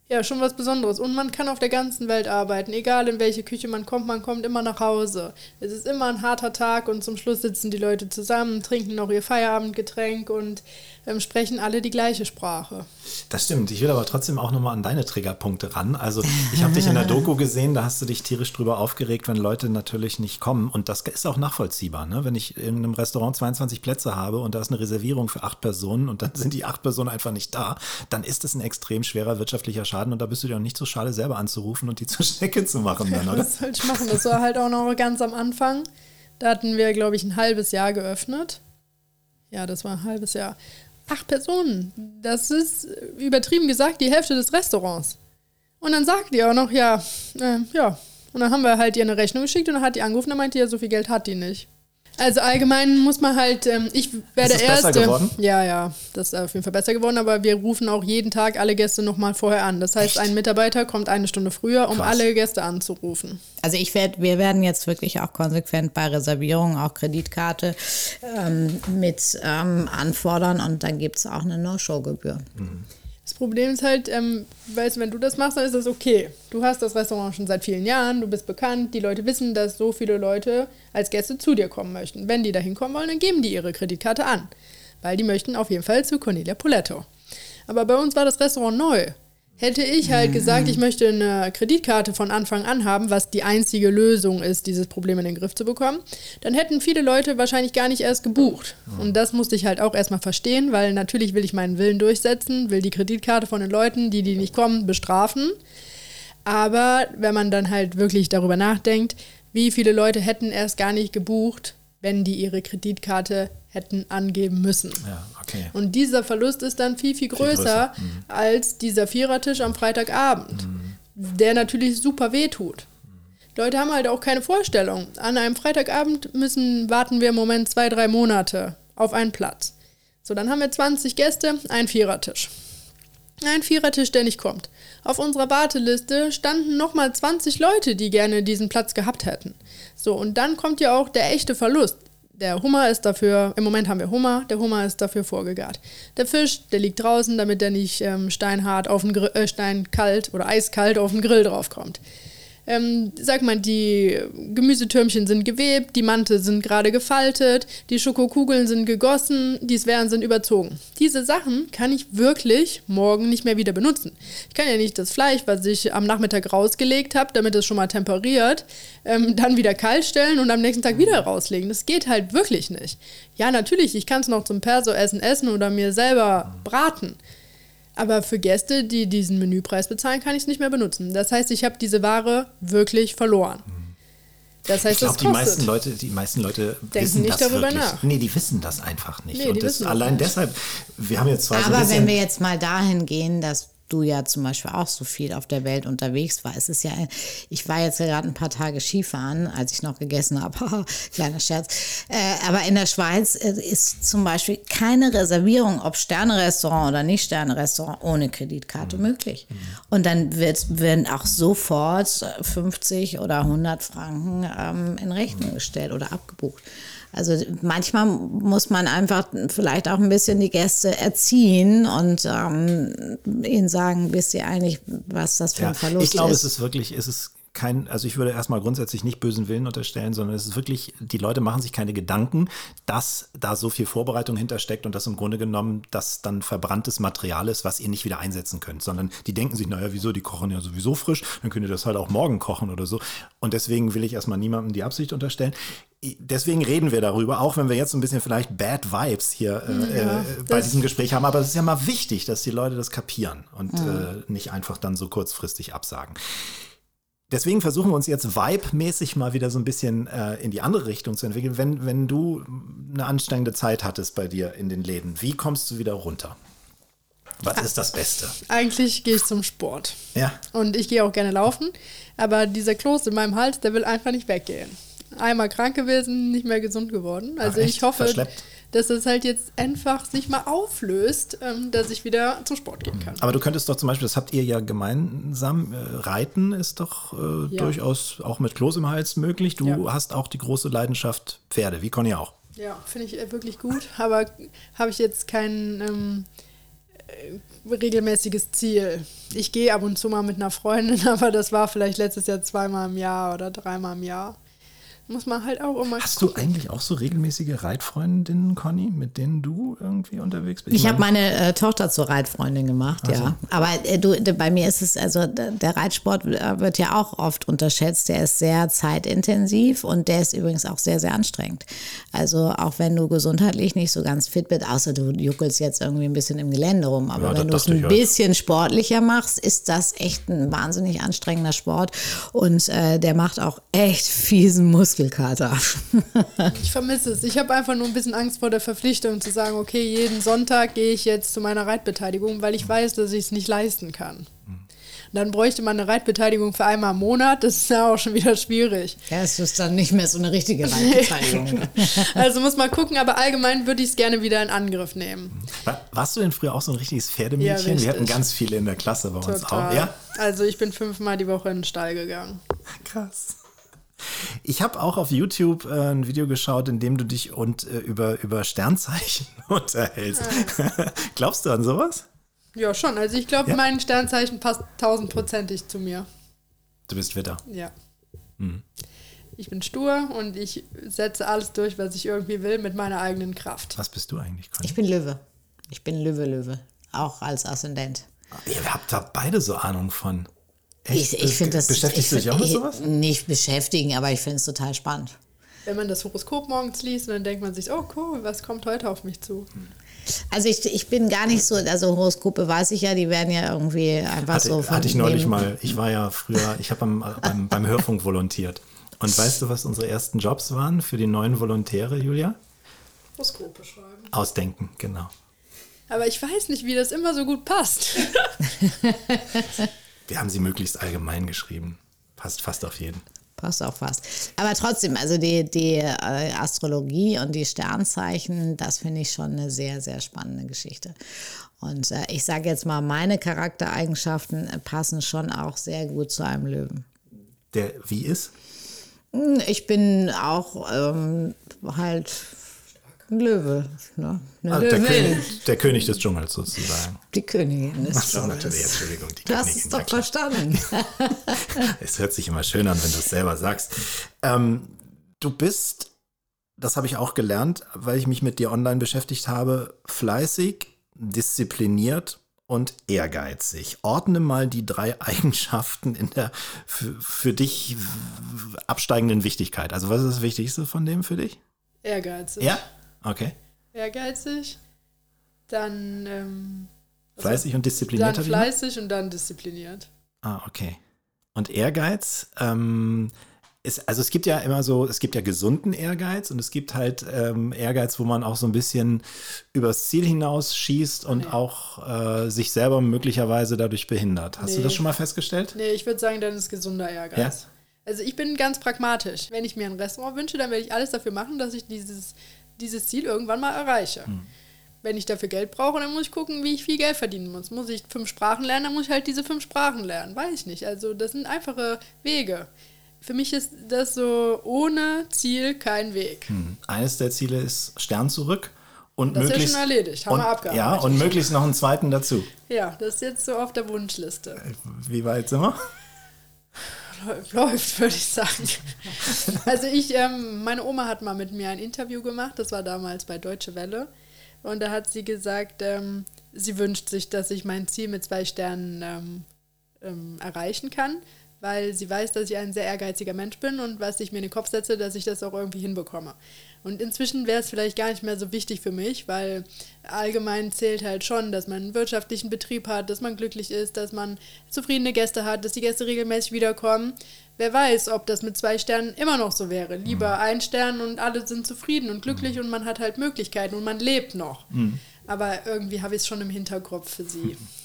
ja, schon was Besonderes. Und man kann auf der ganzen Welt arbeiten. Egal in welche Küche man kommt, man kommt immer nach Hause. Es ist immer ein harter Tag und zum Schluss sitzen die Leute zusammen, trinken noch ihr Feierabendgetränk und ähm, sprechen alle die gleiche Sprache. Das stimmt. Ich will aber trotzdem auch nochmal an deine Triggerpunkte ran. Also ich habe dich in der Doku gesehen, da hast du dich tierisch drüber aufgeregt, wenn Leute natürlich nicht kommen. Und das ist auch nachvollziehbar. Ne? Wenn ich in einem Restaurant 22 Plätze habe und da ist eine Reservierung für acht Personen und dann sind die acht Personen einfach nicht da, dann ist es ein extrem schwerer wirtschaftlicher Schaden und da bist du dir auch nicht so schade, selber anzurufen und die zur Schnecke zu machen. Dann, oder? das sollte ich machen. Das war halt auch noch ganz am Anfang. Da hatten wir, glaube ich, ein halbes Jahr geöffnet. Ja, das war ein halbes Jahr. Acht Personen. Das ist übertrieben gesagt die Hälfte des Restaurants. Und dann sagt die auch noch, ja, äh, ja. Und dann haben wir halt ihr eine Rechnung geschickt und dann hat die angerufen und meinte, ja, so viel Geld hat die nicht. Also allgemein muss man halt, ähm, ich werde ist das Erste. Besser geworden? Ja, ja, das ist auf jeden Fall besser geworden, aber wir rufen auch jeden Tag alle Gäste nochmal vorher an. Das heißt, Echt? ein Mitarbeiter kommt eine Stunde früher, um Krass. alle Gäste anzurufen. Also ich werde, wir werden jetzt wirklich auch konsequent bei Reservierungen, auch Kreditkarte ähm, mit ähm, anfordern und dann gibt es auch eine No-Show-Gebühr. Mhm. Das Problem ist halt, ähm, weißt wenn du das machst, dann ist das okay. Du hast das Restaurant schon seit vielen Jahren, du bist bekannt, die Leute wissen, dass so viele Leute als Gäste zu dir kommen möchten. Wenn die da hinkommen wollen, dann geben die ihre Kreditkarte an. Weil die möchten auf jeden Fall zu Cornelia Poletto. Aber bei uns war das Restaurant neu. Hätte ich halt gesagt, ich möchte eine Kreditkarte von Anfang an haben, was die einzige Lösung ist, dieses Problem in den Griff zu bekommen, dann hätten viele Leute wahrscheinlich gar nicht erst gebucht. Und das musste ich halt auch erstmal verstehen, weil natürlich will ich meinen Willen durchsetzen, will die Kreditkarte von den Leuten, die, die nicht kommen, bestrafen. Aber wenn man dann halt wirklich darüber nachdenkt, wie viele Leute hätten erst gar nicht gebucht, wenn die ihre Kreditkarte hätten angeben müssen. Ja, okay. Und dieser Verlust ist dann viel, viel größer, viel größer. Mhm. als dieser Vierertisch am Freitagabend, mhm. der natürlich super wehtut. Mhm. Leute haben halt auch keine Vorstellung. An einem Freitagabend müssen, warten wir im Moment zwei, drei Monate auf einen Platz. So, dann haben wir 20 Gäste, ein Vierertisch. Ein Vierertisch, der nicht kommt. Auf unserer Warteliste standen nochmal 20 Leute, die gerne diesen Platz gehabt hätten. So, und dann kommt ja auch der echte Verlust. Der Hummer ist dafür, im Moment haben wir Hummer, der Hummer ist dafür vorgegart. Der Fisch, der liegt draußen, damit der nicht ähm, steinhart auf den Grill, äh, steinkalt oder eiskalt auf den Grill draufkommt. Ähm, sag mal, die Gemüsetürmchen sind gewebt, die Mante sind gerade gefaltet, die Schokokugeln sind gegossen, die Sphären sind überzogen. Diese Sachen kann ich wirklich morgen nicht mehr wieder benutzen. Ich kann ja nicht das Fleisch, was ich am Nachmittag rausgelegt habe, damit es schon mal temperiert, ähm, dann wieder kalt stellen und am nächsten Tag wieder rauslegen. Das geht halt wirklich nicht. Ja, natürlich, ich kann es noch zum Perso-Essen essen oder mir selber braten. Aber für Gäste, die diesen Menüpreis bezahlen, kann ich es nicht mehr benutzen. Das heißt, ich habe diese Ware wirklich verloren. Das heißt, ich glaube, das die meisten Leute, die meisten Leute Denken wissen nicht das darüber wirklich. nach. Nee, die wissen das einfach nicht. Nee, die und das allein nicht. deshalb, wir haben jetzt zwar so Aber bisschen, wenn wir jetzt mal dahin gehen, dass du ja zum Beispiel auch so viel auf der Welt unterwegs warst. Es ist ja, ich war jetzt gerade ein paar Tage Skifahren, als ich noch gegessen habe. Kleiner Scherz. Äh, aber in der Schweiz äh, ist zum Beispiel keine Reservierung, ob Sterne-Restaurant oder nicht Sterne-Restaurant, ohne Kreditkarte möglich. Und dann wird, werden auch sofort 50 oder 100 Franken ähm, in Rechnung gestellt oder abgebucht. Also manchmal muss man einfach vielleicht auch ein bisschen die Gäste erziehen und ähm, ihnen sagen, wisst ihr eigentlich, was das für ein ja, Verlust ich glaube, ist. es ist wirklich, es ist kein, also ich würde erstmal grundsätzlich nicht bösen Willen unterstellen, sondern es ist wirklich, die Leute machen sich keine Gedanken, dass da so viel Vorbereitung hintersteckt und das im Grunde genommen das dann verbranntes Material ist, was ihr nicht wieder einsetzen könnt, sondern die denken sich, naja, wieso, die kochen ja sowieso frisch, dann könnt ihr das halt auch morgen kochen oder so. Und deswegen will ich erstmal niemandem die Absicht unterstellen. Deswegen reden wir darüber, auch wenn wir jetzt ein bisschen vielleicht Bad Vibes hier äh, Ja, äh, bei das- diesem Gespräch haben. Aber es ist ja mal wichtig, dass die Leute das kapieren und äh, nicht einfach dann so kurzfristig absagen. Deswegen versuchen wir uns jetzt vibe-mäßig mal wieder so ein bisschen äh, in die andere Richtung zu entwickeln. Wenn, wenn du eine anstrengende Zeit hattest bei dir in den Läden, wie kommst du wieder runter? Was ist das Beste? Eigentlich gehe ich zum Sport. Ja. Und ich gehe auch gerne laufen. Aber dieser Kloß in meinem Hals, der will einfach nicht weggehen. Einmal krank gewesen, nicht mehr gesund geworden. Also Ach, ich hoffe, Verschleppt? dass es halt jetzt einfach sich mal auflöst, ähm, dass ich wieder zum Sport gehen kann. Aber du könntest doch zum Beispiel, das habt ihr ja gemeinsam, äh, Reiten ist doch äh, Ja. durchaus auch mit Kloß im Hals möglich. Du Ja. hast auch die große Leidenschaft Pferde, wie Conny auch. Ja, finde ich äh, wirklich gut. Aber habe ich jetzt kein ähm, äh, regelmäßiges Ziel. Ich gehe ab und zu mal mit einer Freundin, aber das war vielleicht letztes Jahr zweimal im Jahr oder dreimal im Jahr. Muss man halt auch immer. Hast du eigentlich auch so regelmäßige Reitfreundinnen, Conny, mit denen du irgendwie unterwegs bist? Ich habe meine- äh, Tochter zur Reitfreundin gemacht, ja. Aber äh, du, bei mir ist es, also der Reitsport äh, wird ja auch oft unterschätzt. Der ist sehr zeitintensiv und der ist übrigens auch sehr, sehr anstrengend. Also auch wenn du gesundheitlich nicht so ganz fit bist, außer du juckelst jetzt irgendwie ein bisschen im Gelände rum. Aber Ja, wenn du es ein ich, ja. bisschen sportlicher machst, ist das echt ein wahnsinnig anstrengender Sport. Und äh, der macht auch echt fiesen Muskelkater. Ich vermisse es. Ich habe einfach nur ein bisschen Angst vor der Verpflichtung zu sagen, okay, jeden Sonntag gehe ich jetzt zu meiner Reitbeteiligung, weil ich weiß, dass ich es nicht leisten kann. Und dann bräuchte man eine Reitbeteiligung für einmal im Monat. Das ist ja auch schon wieder schwierig. ja, es ist dann nicht mehr so eine richtige Reitbeteiligung. Also muss man gucken, aber allgemein würde ich es gerne wieder in Angriff nehmen. War, warst du denn früher auch so ein richtiges Pferdemädchen? Ja, Wir hatten ganz viele in der Klasse bei uns Total. auch. Ja, Also ich bin fünfmal die Woche in den Stall gegangen. krass. Ich habe auch auf YouTube äh, ein Video geschaut, in dem du dich und äh, über, über Sternzeichen unterhältst. Glaubst du an sowas? Ja, schon. Also ich glaube, Ja? mein Sternzeichen passt tausendprozentig zu mir. Du bist Witter. Ja. Mhm. Ich bin stur und ich setze alles durch, was ich irgendwie will, mit meiner eigenen Kraft. Was bist du eigentlich, Conny? Ich bin Löwe. Ich bin Löwe, Löwe. Auch als Aszendent. Ihr habt da beide so Ahnung von. Echt? Ich, ich finde das. Beschäftigst du dich auch mit sowas? Nicht beschäftigen, aber ich finde es total spannend. Wenn man das Horoskop morgens liest, dann denkt man sich, oh cool, was kommt heute auf mich zu? Also ich, ich bin gar nicht so, also Horoskope weiß ich ja, die werden ja irgendwie einfach Hatte, so von hatte ich neulich mal. Ich war ja früher, ich habe beim, beim, beim Hörfunk volontiert. Und weißt du, was unsere ersten Jobs waren für die neuen Volontäre, Julia? Horoskope schreiben. Ausdenken, genau. Aber ich weiß nicht, wie das immer so gut passt. Wir haben sie möglichst allgemein geschrieben. Passt fast auf jeden. Passt auch fast. Aber trotzdem, also die, die äh, Astrologie und die Sternzeichen, das finde ich schon eine sehr, sehr spannende Geschichte. Und äh, ich sage jetzt mal, meine Charaktereigenschaften äh, passen schon auch sehr gut zu einem Löwen. Der wie ist? Ich bin auch ähm, halt Ein Löwe. Ne? Eine Also der. König, der König des Dschungels sozusagen. Die Königin ist Achso, natürlich, Entschuldigung. Die Du hast Königin, es ja doch verstanden. Es hört sich immer schön an, wenn du es selber sagst. Ähm, du bist, das habe ich auch gelernt, weil ich mich mit dir online beschäftigt habe, fleißig, diszipliniert und ehrgeizig. Ordne mal die drei Eigenschaften in der für, für dich absteigenden Wichtigkeit. Also was ist das Wichtigste von dem für dich? Ehrgeizig. Ja? Okay. Ehrgeizig. Dann, ähm, Fleißig und diszipliniert. dann fleißig und dann diszipliniert. Ah, okay. Und Ehrgeiz, ähm, ist, also es gibt ja immer so, es gibt ja gesunden Ehrgeiz und es gibt halt ähm, Ehrgeiz, wo man auch so ein bisschen übers Ziel hinaus schießt und Nee. auch äh, sich selber möglicherweise dadurch behindert. Hast du Nee. das schon mal festgestellt? Nee, ich würde sagen, dann ist gesunder Ehrgeiz. Also ich bin ganz pragmatisch. Wenn ich mir ein Restaurant wünsche, dann werde ich alles dafür machen, dass ich dieses, dieses Ziel irgendwann mal erreiche. Hm. Wenn ich dafür Geld brauche, dann muss ich gucken, wie ich viel Geld verdienen muss. Muss ich fünf Sprachen lernen, dann muss ich halt diese fünf Sprachen lernen. Weiß ich nicht. Also das sind einfache Wege. Für mich ist das so ohne Ziel kein Weg. Hm. Eines der Ziele ist Stern zurück und Das ist ja möglichst schon erledigt. Haben und, wir abgearbeitet. ja und möglichst noch einen zweiten dazu. Ja, das ist jetzt so auf der Wunschliste. Wie weit sind wir? läuft, würde ich sagen. Also ich, ähm, meine Oma hat mal mit mir ein Interview gemacht, das war damals bei Deutsche Welle. Und da hat sie gesagt, ähm, sie wünscht sich, dass ich mein Ziel mit zwei Sternen ähm, ähm, erreichen kann, weil sie weiß, dass ich ein sehr ehrgeiziger Mensch bin und was ich mir in den Kopf setze, dass ich das auch irgendwie hinbekomme. Und inzwischen wäre es vielleicht gar nicht mehr so wichtig für mich, weil allgemein zählt halt schon, dass man einen wirtschaftlichen Betrieb hat, dass man glücklich ist, dass man zufriedene Gäste hat, dass die Gäste regelmäßig wiederkommen. Wer weiß, ob das mit zwei Sternen immer noch so wäre. Lieber ein Stern und alle sind zufrieden und glücklich und man hat halt Möglichkeiten und man lebt noch. Aber irgendwie habe ich es schon im Hinterkopf für sie.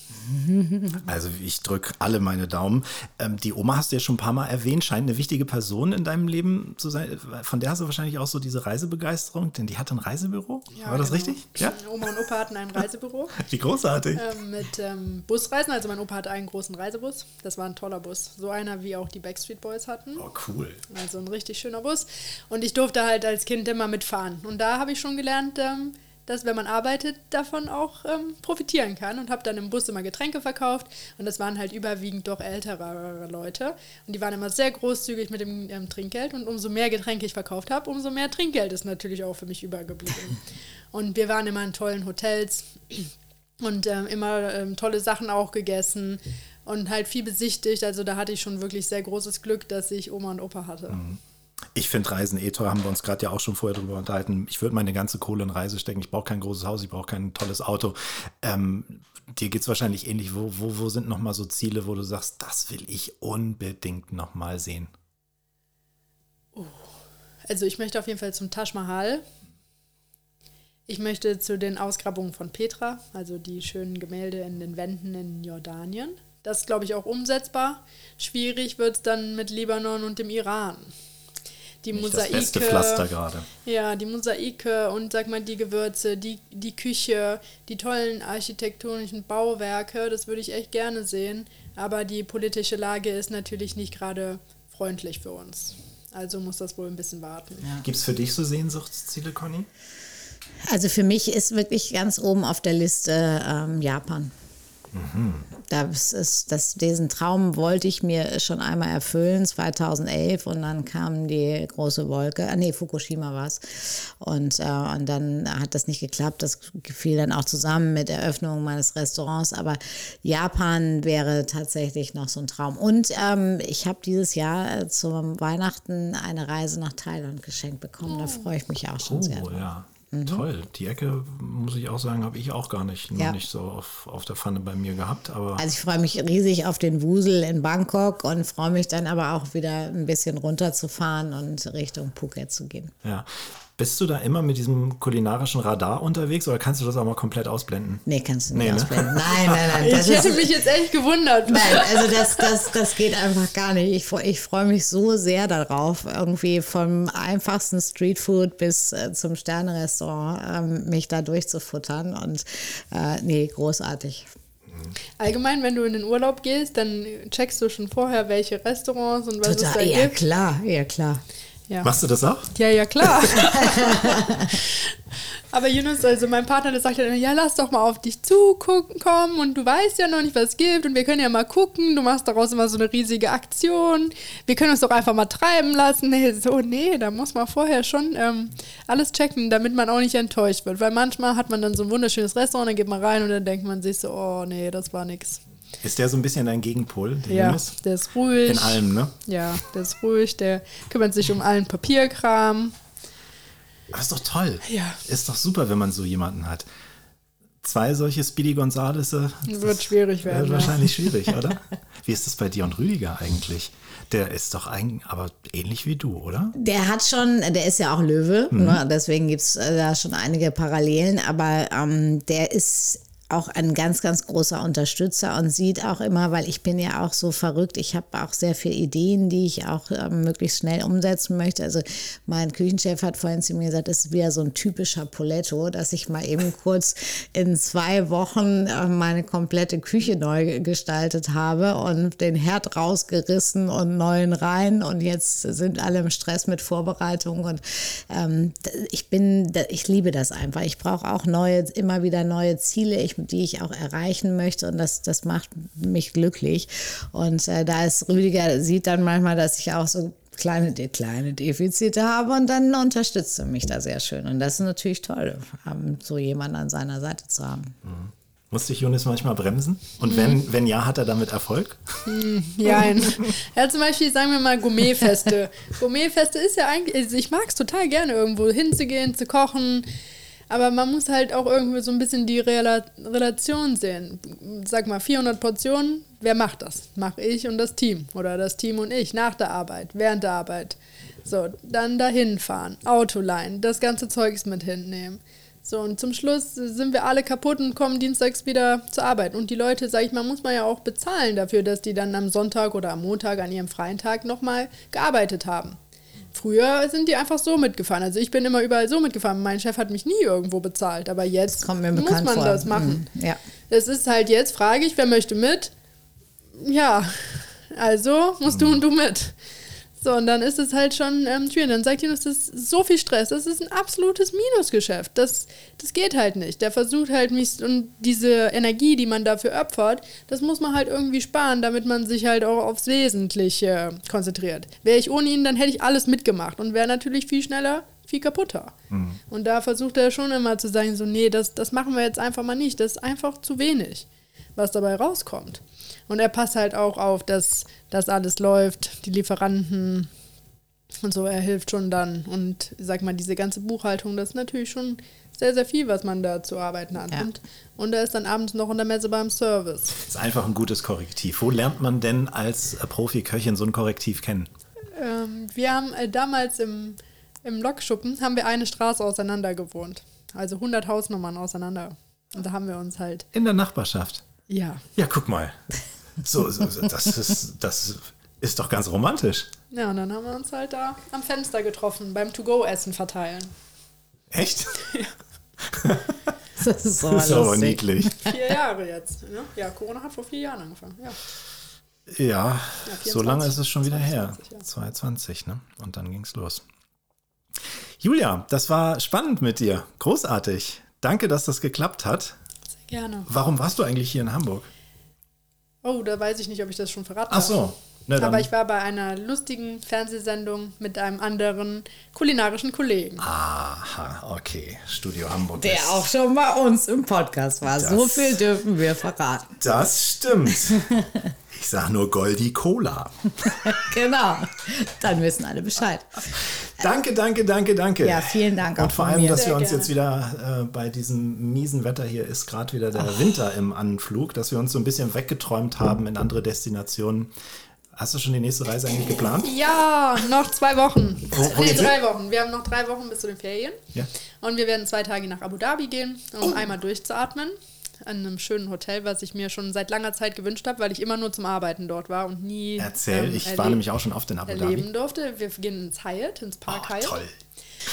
Also ich drücke alle meine Daumen. Ähm, die Oma hast du ja schon ein paar Mal erwähnt, scheint eine wichtige Person in deinem Leben zu sein. Von der hast du wahrscheinlich auch so diese Reisebegeisterung, denn die hat ein Reisebüro. War das genau. richtig? Ja. Oma und Opa hatten ein Reisebüro Wie großartig. ähm, mit ähm, Busreisen. Also mein Opa hatte einen großen Reisebus. Das war ein toller Bus. So einer, wie auch die Backstreet Boys hatten. Oh, cool. Also ein richtig schöner Bus. Und ich durfte halt als Kind immer mitfahren. Und da habe ich schon gelernt, ähm, dass wenn man arbeitet, davon auch ähm, profitieren kann. Und habe dann im Bus immer Getränke verkauft. Und das waren halt überwiegend doch ältere Leute. Und die waren immer sehr großzügig mit dem ähm, Trinkgeld. Und umso mehr Getränke ich verkauft habe, umso mehr Trinkgeld ist natürlich auch für mich übergeblieben. Und wir waren immer in tollen Hotels und ähm, immer ähm, tolle Sachen auch gegessen und halt viel besichtigt. Also da hatte ich schon wirklich sehr großes Glück, dass ich Oma und Opa hatte. Ich finde Reisen eh toll, haben wir uns gerade ja auch schon vorher drüber unterhalten. Ich würde meine ganze Kohle in Reise stecken. Ich brauche kein großes Haus, ich brauche kein tolles Auto. Ähm, dir geht es wahrscheinlich ähnlich. Wo, wo, wo sind nochmal so Ziele, wo du sagst, das will ich unbedingt nochmal sehen? Also ich möchte auf jeden Fall zum Taj Mahal. Ich möchte zu den Ausgrabungen von Petra, also die schönen Gemälde in den Wänden in Jordanien. Das ist, glaube ich, auch umsetzbar. Schwierig wird es dann mit Libanon und dem Iran. Die Nicht Mosaike. das beste Pflaster gerade. Ja, die Mosaike und sag mal die Gewürze, die, die Küche, die tollen architektonischen Bauwerke, das würde ich echt gerne sehen. Aber die politische Lage ist natürlich nicht gerade freundlich für uns. Also muss das wohl ein bisschen warten. Gibt es für dich so Sehnsuchtsziele, Conny? Also für mich ist wirklich ganz oben auf der Liste ähm, Japan. Das ist, das, diesen Traum wollte ich mir schon einmal erfüllen, 2011, und dann kam die große Wolke. Ah, nee, Fukushima war es. Und, äh, und dann hat das nicht geklappt. Das fiel dann auch zusammen mit Eröffnung meines Restaurants. Aber Japan wäre tatsächlich noch so ein Traum. Und ähm, ich habe dieses Jahr zum Weihnachten eine Reise nach Thailand geschenkt bekommen. Da freue ich mich auch schon sehr. Oh, drauf. ja. Toll. Die Ecke, muss ich auch sagen, habe ich auch gar nicht, Ja. nicht so auf, auf der Pfanne bei mir gehabt. Aber Also ich freue mich riesig auf den Wusel in Bangkok und freue mich dann aber auch wieder ein bisschen runterzufahren und Richtung Phuket zu gehen. ja. Bist du da immer mit diesem kulinarischen Radar unterwegs oder kannst du das auch mal komplett ausblenden? Nee, kannst du nicht Nee, ne? ausblenden. Nein, nein, nein. Das Ich hätte ist, mich jetzt echt gewundert. Nein, also das, das, das geht einfach gar nicht. Ich, freu- ich freue mich so sehr darauf, irgendwie vom einfachsten Streetfood bis äh, zum Sterne-Restaurant ähm, mich da durchzufuttern. Und äh, nee, großartig. Allgemein, wenn du in den Urlaub gehst, dann checkst du schon vorher, welche Restaurants und was es da Total, ja gibt. klar, ja klar. Ja. Machst du das auch? Ja, ja, klar. Aber Yunus, also mein Partner, der sagt dann immer, ja, lass doch mal auf dich zugucken kommen und du weißt ja noch nicht, was es gibt und wir können ja mal gucken, du machst daraus immer so eine riesige Aktion, wir können uns doch einfach mal treiben lassen. Nee, so, nee, da muss man vorher schon ähm, alles checken, damit man auch nicht enttäuscht wird, weil manchmal hat man dann so ein wunderschönes Restaurant, dann geht man rein und dann denkt man sich so, oh nee, das war nix. Ist der so ein bisschen dein Gegenpol, der Ja, Jonas? der ist ruhig. In allem, ne? Ja, der ist ruhig, der kümmert sich um allen Papierkram. Aber ist doch toll. Ja. Ist doch super, wenn man so jemanden hat. Zwei solche Speedy Gonzales äh, Wird schwierig werden. wird ja. wahrscheinlich schwierig, oder? Wie ist das bei dir und Rüdiger eigentlich? Der ist doch eigentlich, aber ähnlich wie du, oder? Der hat schon, der ist ja auch Löwe, ne? deswegen gibt es da schon einige Parallelen, aber ähm, der ist auch ein ganz, ganz großer Unterstützer und sieht auch immer, weil ich bin ja auch so verrückt, ich habe auch sehr viele Ideen, die ich auch ähm, möglichst schnell umsetzen möchte. Also mein Küchenchef hat vorhin zu mir gesagt, das ist wieder so ein typischer Poletto, dass ich mal eben kurz in zwei Wochen äh, meine komplette Küche neu gestaltet habe und den Herd rausgerissen und neuen rein und jetzt sind alle im Stress mit Vorbereitungen und ähm, ich bin, ich liebe das einfach. Ich brauche auch neue, immer wieder neue Ziele. Ich die ich auch erreichen möchte und das, das macht mich glücklich. Und äh, da ist Rüdiger, sieht dann manchmal, dass ich auch so kleine, kleine Defizite habe und dann unterstützt er mich da sehr schön. Und das ist natürlich toll, so jemanden an seiner Seite zu haben. Musste ich Jonas manchmal bremsen? Mhm. Und wenn, wenn ja, hat er damit Erfolg? Ja, ja, zum Beispiel sagen wir mal Gourmetfeste. Gourmetfeste ist ja eigentlich, also ich mag es total gerne, irgendwo hinzugehen, zu kochen. Aber man muss halt auch irgendwie so ein bisschen die Rela Relation sehen. Sag mal, 400 Portionen, wer macht das? Mach ich und das Team. Oder das Team und ich, nach der Arbeit, während der Arbeit. So, dann dahin fahren, Auto leihen, das ganze Zeugs mit hinnehmen. So, und zum Schluss sind wir alle kaputt und kommen dienstags wieder zur Arbeit. Und die Leute, sag ich mal, muss man ja auch bezahlen dafür, dass die dann am Sonntag oder am Montag an ihrem freien Tag nochmal gearbeitet haben. Früher sind die einfach so mitgefahren. Also ich bin immer überall so mitgefahren. Mein Chef hat mich nie irgendwo bezahlt. Aber jetzt muss man vor. das machen. Mhm, ja. Es ist halt jetzt, frage ich, wer möchte mit? Ja, also musst du und du mit. So, und dann ist es halt schon ähm, schwierig. Dann sagt Jonas, das ist so viel Stress. Das ist ein absolutes Minusgeschäft. Das, das geht halt nicht. Der versucht halt mich und diese Energie, die man dafür opfert, das muss man halt irgendwie sparen, damit man sich halt auch aufs Wesentliche konzentriert. Wäre ich ohne ihn, dann hätte ich alles mitgemacht und wäre natürlich viel schneller, viel kaputter. Und da versucht er schon immer zu sagen, so, nee, das, das machen wir jetzt einfach mal nicht. Das ist einfach zu wenig, was dabei rauskommt. Und er passt halt auch auf, dass das alles läuft, die Lieferanten und so, er hilft schon dann. Und sag mal, diese ganze Buchhaltung, das ist natürlich schon sehr, sehr viel, was man da zu arbeiten hat. Ja. Und, und er ist dann abends noch in der Messe beim Service. Ist einfach ein gutes Korrektiv. Wo lernt man denn als äh, Profi-Köchin so ein Korrektiv kennen? Ähm, wir haben äh, damals im, im Lokschuppen, haben wir eine Straße auseinander gewohnt. Also 100 Hausnummern auseinander. Und da haben wir uns halt, In der Nachbarschaft. ja, Ja, guck mal. So, so, so das, ist, das ist doch ganz romantisch. Ja, und dann haben wir uns halt da am Fenster getroffen, beim To-Go-Essen verteilen. Echt? Das ist so Das ist aber niedlich. Vier Jahre jetzt. Ne? Ja, Corona hat vor vier Jahren angefangen. Ja. Ja, so 24, lange ist es schon wieder her. 22, ja. 2020, ne? Und dann ging's los. Julia, das war spannend mit dir. Großartig. Danke, dass das geklappt hat. Sehr gerne. Warum warst du eigentlich hier in Hamburg? Oh, da weiß ich nicht, ob ich das schon verraten Ach so. Dann, Aber ich war bei einer lustigen Fernsehsendung mit einem anderen kulinarischen Kollegen. Aha, okay. Studio Hamburg. Der ist- auch schon bei uns im Podcast war. So Das- viel dürfen wir verraten. Das stimmt. Ich sag nur Goldi Cola. Genau. Dann wissen alle Bescheid. Danke, danke, danke, danke. Ja, vielen Dank auch Und vor allem, mir. dass wir Sehr uns gerne. jetzt wieder äh, bei diesem miesen Wetter hier ist gerade wieder der Winter im Anflug, dass wir uns so ein bisschen weggeträumt haben in andere Destinationen. Hast du schon die nächste Reise eigentlich geplant? Ja, noch zwei Wochen. Wo- wo nee, drei Wochen. Wir haben noch drei Wochen bis zu den Ferien. Ja. Und wir werden zwei Tage nach Abu Dhabi gehen, um einmal durchzuatmen. An einem schönen Hotel, was ich mir schon seit langer Zeit gewünscht habe, weil ich immer nur zum Arbeiten dort war und nie Erzähl, ähm, ich war nämlich auch schon oft in Abu erleben Dhabi. durfte. Wir gehen ins Hyatt, ins Park Oh, Hyatt. toll.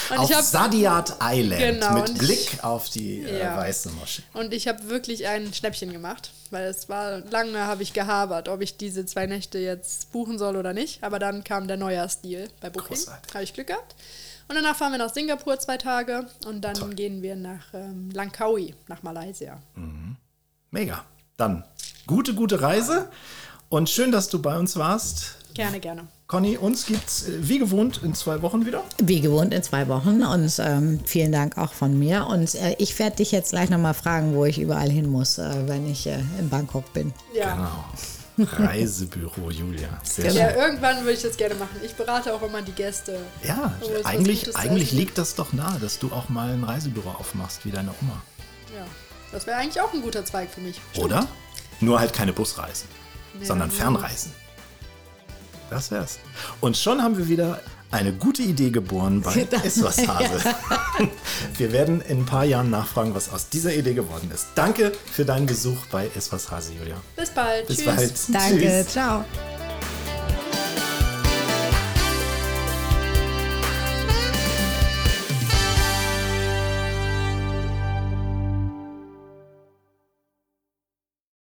Und auf hab- Sadiat Island Genau, mit und ich- Blick auf die äh, Ja. weiße Moschee. Und ich habe wirklich ein Schnäppchen gemacht, weil es war lange habe ich gehabert, ob ich diese zwei Nächte jetzt buchen soll oder nicht. Aber dann kam der Neujahrsdeal bei Booking. Habe ich Glück gehabt. Und danach fahren wir nach Singapur zwei Tage und dann gehen wir nach ähm, Langkawi, nach Malaysia. Mega. Dann gute, gute Reise und schön, dass du bei uns warst. Gerne, gerne. Conny, uns gibt's äh, wie gewohnt in zwei Wochen wieder. Wie gewohnt in zwei Wochen und ähm, vielen Dank auch von mir. Und äh, ich werde dich jetzt gleich nochmal fragen, wo ich überall hin muss, äh, wenn ich äh, in Bangkok bin. Ja. Genau. Reisebüro Julia. Sehr Ja, schön. irgendwann würde ich das gerne machen. Ich berate auch immer die Gäste. Ja, eigentlich, eigentlich essen liegt das doch nahe, dass du auch mal ein Reisebüro aufmachst, wie deine Oma. Ja. Das wäre eigentlich auch ein guter Zweig für mich. Oder? Nur halt keine Busreisen, sondern nur- Fernreisen. Das wär's. Und schon haben wir wieder eine gute Idee geboren bei. Iswas Hase. Wir werden in ein paar Jahren nachfragen, was aus dieser Idee geworden ist. Danke für deinen Besuch bei Iswas Hase, Julia. Bis bald. Bis Tschüss. bald. Danke, Tschüss. ciao.